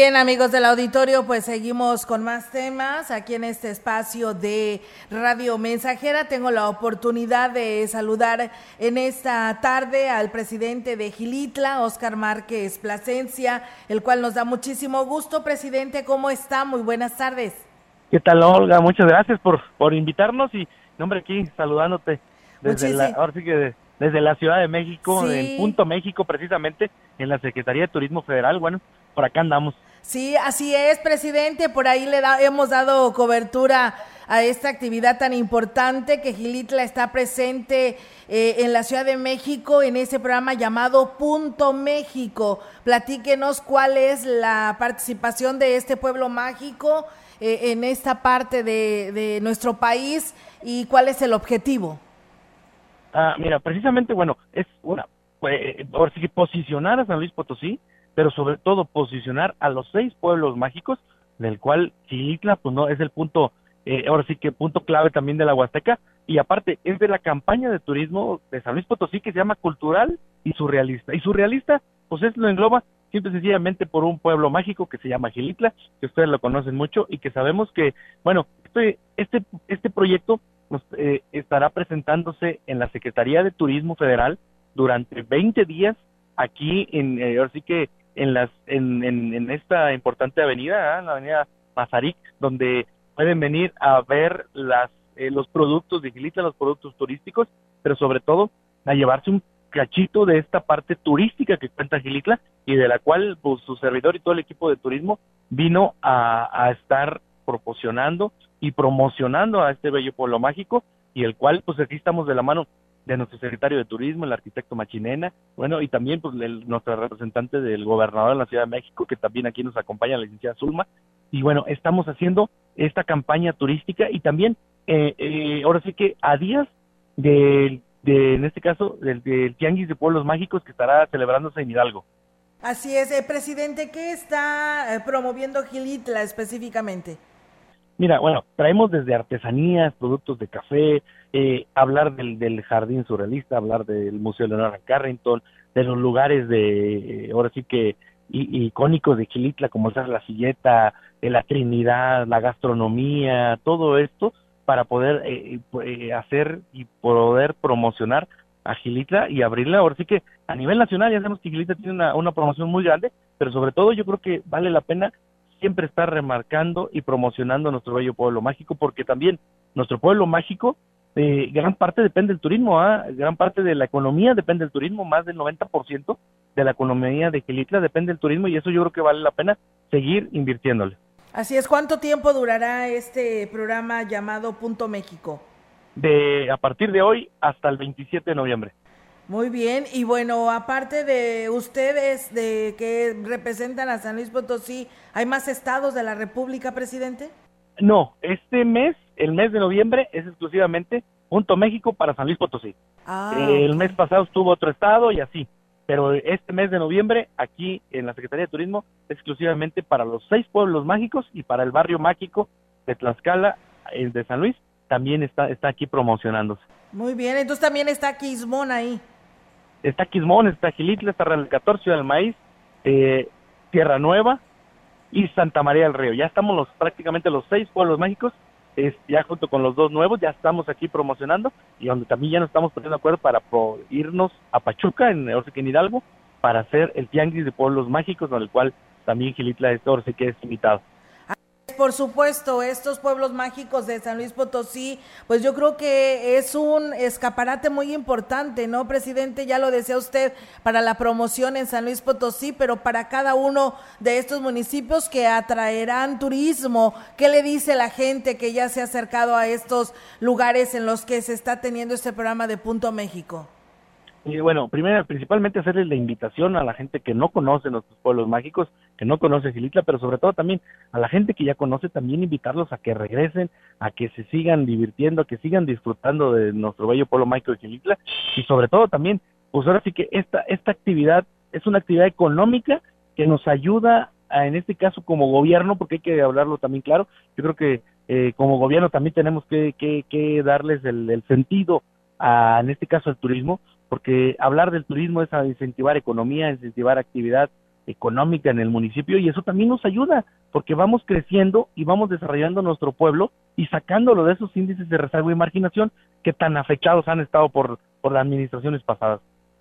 Bien, amigos del auditorio, pues seguimos con más temas aquí en este espacio de Radio Mensajera. Tengo la oportunidad de saludar en esta tarde al presidente de Gilitla, Oscar Márquez Plasencia, el cual nos da muchísimo gusto. Presidente, ¿cómo está? Muy buenas tardes. ¿Qué tal, Olga? Muchas gracias por, por invitarnos y, nombre, aquí saludándote desde la, ahora sí que desde la Ciudad de México, en Punto México, precisamente, en la Secretaría de Turismo Federal. Bueno, por acá andamos. Sí, así es, presidente. Por ahí le da, hemos dado cobertura a esta actividad tan importante que Gilitla está presente eh, en la Ciudad de México en ese programa llamado Punto México. Platíquenos cuál es la participación de este pueblo mágico eh, en esta parte de, nuestro país y cuál es el objetivo. Ah, mira, precisamente, bueno, es una, pues, posicionar a San Luis Potosí pero sobre todo posicionar a los seis pueblos mágicos, del cual Chilitla, pues no, es el punto, eh, ahora sí que punto clave también de la Huasteca, y aparte es de la campaña de turismo de San Luis Potosí que se llama Cultural y Surrealista. Y Surrealista, pues es lo engloba simple y sencillamente por un pueblo mágico que se llama Gilitla, que ustedes lo conocen mucho y que sabemos que, bueno, este, este, este proyecto nos, eh, estará presentándose en la Secretaría de Turismo Federal durante 20 días aquí en, eh, ahora sí que en las en, en, esta importante avenida, ¿eh? la avenida Mazarik, donde pueden venir a ver las eh, los productos de Gilitla, los productos turísticos, pero sobre todo a llevarse un cachito de esta parte turística que cuenta Gilitla y de la cual pues, su servidor y todo el equipo de turismo vino a estar proporcionando y promocionando a este bello pueblo mágico y el cual pues aquí estamos de la mano de nuestro secretario de Turismo, el arquitecto Machinena, bueno, y también pues el, nuestra representante del gobernador de la Ciudad de México, que también aquí nos acompaña, la licenciada Zulma, y bueno, estamos haciendo esta campaña turística y también, eh, eh, ahora sí que a días de, en este caso, del, del Tianguis de Pueblos Mágicos que estará celebrándose en Hidalgo. Así es, eh, presidente, ¿qué está eh, promoviendo Gilitla específicamente? Mira, bueno, traemos desde artesanías, productos de café, eh, hablar del, del, jardín surrealista, hablar del Museo Leonardo Carrington, de los lugares de, eh, ahora sí que icónicos de Gilitla, como ser la silleta, de la Trinidad, la gastronomía, todo esto para poder eh, eh, hacer y poder promocionar a Gilitla y abrirla. Ahora sí que a nivel nacional ya sabemos que Gilitla tiene una, una promoción muy grande, pero sobre todo yo creo que vale la pena siempre estar remarcando y promocionando nuestro bello pueblo mágico, porque también nuestro pueblo mágico, eh, gran parte depende del turismo, ¿ah? gran parte de la economía depende del turismo, más del 90% de la economía de Quelitla depende del turismo y eso yo creo que vale la pena seguir invirtiéndole. Así es, ¿cuánto tiempo durará este programa llamado Punto México? De a partir de hoy hasta el 27 de noviembre. Muy bien, y bueno, aparte de ustedes de que representan a San Luis Potosí, ¿hay más estados de la República, presidente? No, este mes, el mes de noviembre, es exclusivamente Punto México para San Luis Potosí. Ah, el mes pasado estuvo otro estado y así, pero este mes de noviembre, aquí en la Secretaría de Turismo, exclusivamente para los seis pueblos mágicos y para el barrio mágico de Tlaxcala, el de San Luis, también está, está aquí promocionándose. Muy bien, entonces también está Quismón ahí está Quismón, está Gilitla, está Real 14, Ciudad del Maíz, eh, Tierra Nueva y Santa María del Río. Ya estamos los prácticamente los seis pueblos mágicos, es, ya junto con los dos nuevos, ya estamos aquí promocionando y donde también ya nos estamos poniendo de acuerdo para irnos a Pachuca, en, en Hidalgo, para hacer el tianguis de pueblos mágicos, con el cual también Gilitla es, ahora que es invitado por supuesto, estos pueblos mágicos de San Luis Potosí, pues yo creo que es un escaparate muy importante, ¿no, presidente? Ya lo decía usted, para la promoción en San Luis Potosí, pero para cada uno de estos municipios que atraerán turismo. ¿Qué le dice la gente que ya se ha acercado a estos lugares en los que se está teniendo este programa de Punto México? Bueno, primero, principalmente hacerles la invitación a la gente que no conoce nuestros pueblos mágicos, que no conoce Gilitla, pero sobre todo también a la gente que ya conoce, también invitarlos a que regresen, a que se sigan divirtiendo, a que sigan disfrutando de nuestro bello pueblo mágico de Gilitla. Y sobre todo también pues ahora sí que esta, esta actividad es una actividad económica que nos ayuda en este caso como gobierno, porque hay que hablarlo también claro, yo creo que eh, como gobierno también tenemos que, que, darles el, sentido a, en este caso al turismo, porque hablar del turismo es a incentivar economía, incentivar actividad económica en el municipio y eso también nos ayuda porque vamos creciendo y vamos desarrollando nuestro pueblo y sacándolo de esos índices de rezago y marginación que tan afectados han estado por, por las administraciones pasadas.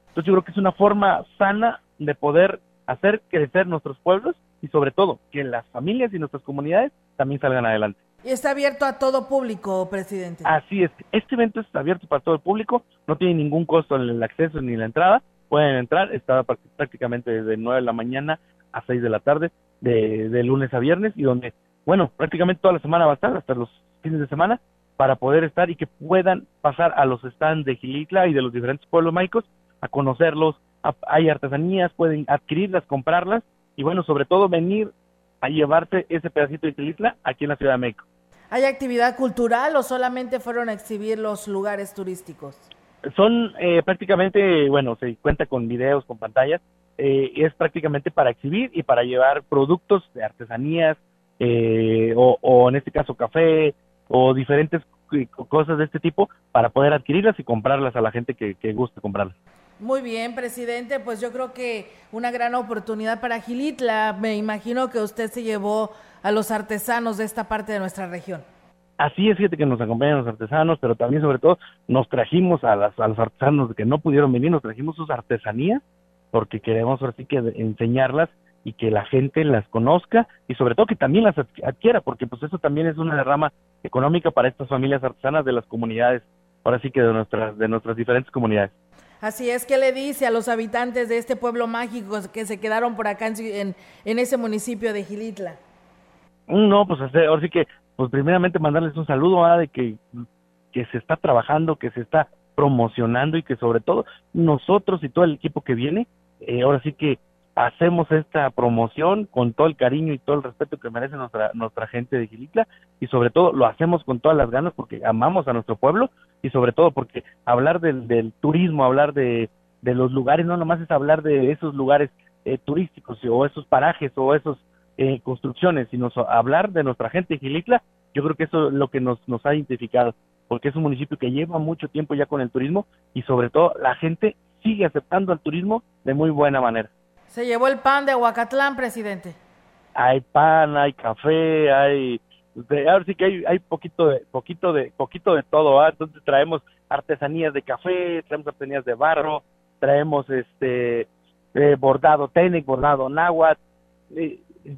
Entonces yo creo que es una forma sana de poder hacer crecer nuestros pueblos y sobre todo que las familias y nuestras comunidades también salgan adelante. Y está abierto a todo público, presidente. Así es. Este evento está abierto para todo el público, no tiene ningún costo en el acceso ni la entrada. Pueden entrar, está prácticamente desde 9 de la mañana a 6 de la tarde, de, de lunes a viernes, y donde, bueno, prácticamente toda la semana va a estar, hasta los fines de semana, para poder estar y que puedan pasar a los stands de Gilitla y de los diferentes pueblos mágicos a conocerlos. hay artesanías, pueden adquirirlas, comprarlas y bueno, sobre todo venir a llevarte ese pedacito de Gilitla aquí en la Ciudad de México. ¿Hay actividad cultural o solamente fueron a exhibir los lugares turísticos? Son eh, prácticamente, bueno, se cuenta con videos, con pantallas, eh, es prácticamente para exhibir y para llevar productos de artesanías eh, o, en este caso café o diferentes cosas de este tipo para poder adquirirlas y comprarlas a la gente que, que guste comprarlas. Muy bien, presidente, pues yo creo que una gran oportunidad para Gilitla. Me imagino que usted se llevó a los artesanos de esta parte de nuestra región. Así es, fíjate que nos acompañan los artesanos, pero también sobre todo nos trajimos a, las, a los artesanos que no pudieron venir, nos trajimos sus artesanías, porque queremos así que enseñarlas y que la gente las conozca y sobre todo que también las adquiera, porque pues eso también es una derrama económica para estas familias artesanas de las comunidades, ahora sí que de nuestras, de nuestras diferentes comunidades. Así es que le dice a los habitantes de este pueblo mágico que se quedaron por acá en, en ese municipio de Gilitla. No, pues ahora sí que, pues primeramente mandarles un saludo a de que, que se está trabajando, que se está promocionando y que sobre todo nosotros y todo el equipo que viene, eh, ahora sí que hacemos esta promoción con todo el cariño y todo el respeto que merece nuestra, nuestra gente de Gilitla y sobre todo lo hacemos con todas las ganas porque amamos a nuestro pueblo y sobre todo porque hablar del, del turismo, hablar de, de los lugares, no nomás es hablar de esos lugares eh, turísticos o esos parajes o esos eh, construcciones, sino hablar de nuestra gente de Gilitla, yo creo que eso es lo que nos, nos ha identificado, porque es un municipio que lleva mucho tiempo ya con el turismo y sobre todo la gente sigue aceptando el turismo de muy buena manera. Se llevó el pan de Huacatlán, presidente. Hay pan, hay café, hay ahora sí que hay, hay poquito de poquito de poquito de todo, ¿ah? entonces traemos artesanías de café, traemos artesanías de barro, traemos este eh, bordado técnico, bordado náhuatl,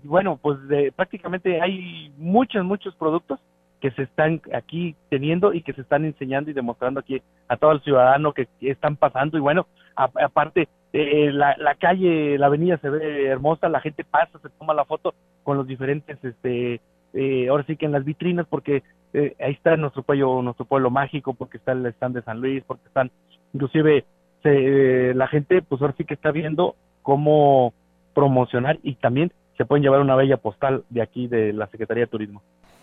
bueno, pues de, prácticamente hay muchos muchos productos que se están aquí teniendo y que se están enseñando y demostrando aquí a todo el ciudadano que, están pasando y bueno, aparte eh, la, la calle, la avenida se ve hermosa, la gente pasa, se toma la foto con los diferentes, este, eh, ahora sí que en las vitrinas porque eh, ahí está nuestro pueblo, nuestro pueblo mágico, porque está el stand de San Luis, porque están, inclusive se, la gente pues ahora sí que está viendo cómo promocionar y también se pueden llevar una bella postal de aquí de la Secretaría de Turismo.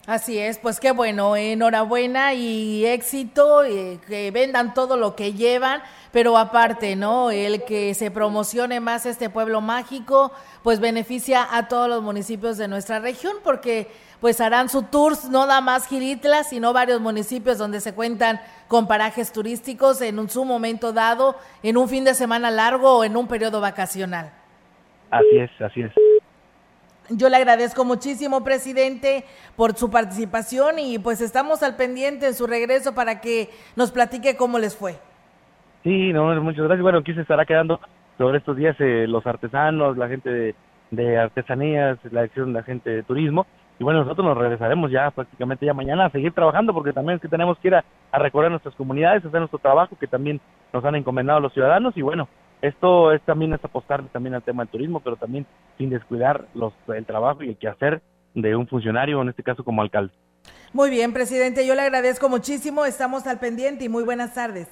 Así es, pues qué bueno, enhorabuena y éxito, eh, que vendan todo lo que llevan, pero aparte, ¿no? El que se promocione más este pueblo mágico, pues beneficia a todos los municipios de nuestra región, porque pues harán su tours, no nada más Gilitla, sino varios municipios donde se cuentan con parajes turísticos en un, su momento dado, en un fin de semana largo o en un periodo vacacional. Así es, así es. Yo le agradezco muchísimo, presidente, por su participación y pues estamos al pendiente en su regreso para que nos platique cómo les fue. Sí, no, muchas gracias. Bueno, aquí se estará quedando sobre estos días eh, los artesanos, la gente de, artesanías, la acción de la gente de turismo. Y bueno, nosotros nos regresaremos ya prácticamente ya mañana a seguir trabajando porque también es que tenemos que ir a, a recorrer nuestras comunidades, hacer nuestro trabajo que también nos han encomendado los ciudadanos y bueno, esto es también es apostarle también al tema del turismo, pero también sin descuidar los, el trabajo y el quehacer de un funcionario, en este caso como alcalde. Muy bien, presidente, yo le agradezco muchísimo, estamos al pendiente y muy buenas tardes.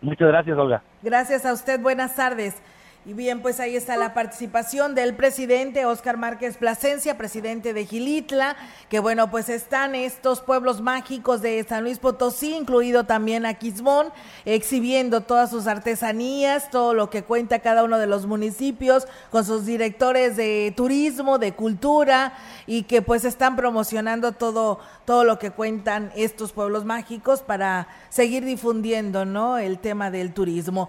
Muchas gracias, Olga. Gracias a usted, buenas tardes. Y bien, pues ahí está la participación del presidente Oscar Márquez Plasencia, presidente de Gilitla, que bueno, pues están estos pueblos mágicos de San Luis Potosí, incluido también Aquismón, exhibiendo todas sus artesanías, todo lo que cuenta cada uno de los municipios, con sus directores de turismo, de cultura, y que pues están promocionando todo, todo lo que cuentan estos pueblos mágicos para seguir difundiendo, ¿no? El tema del turismo.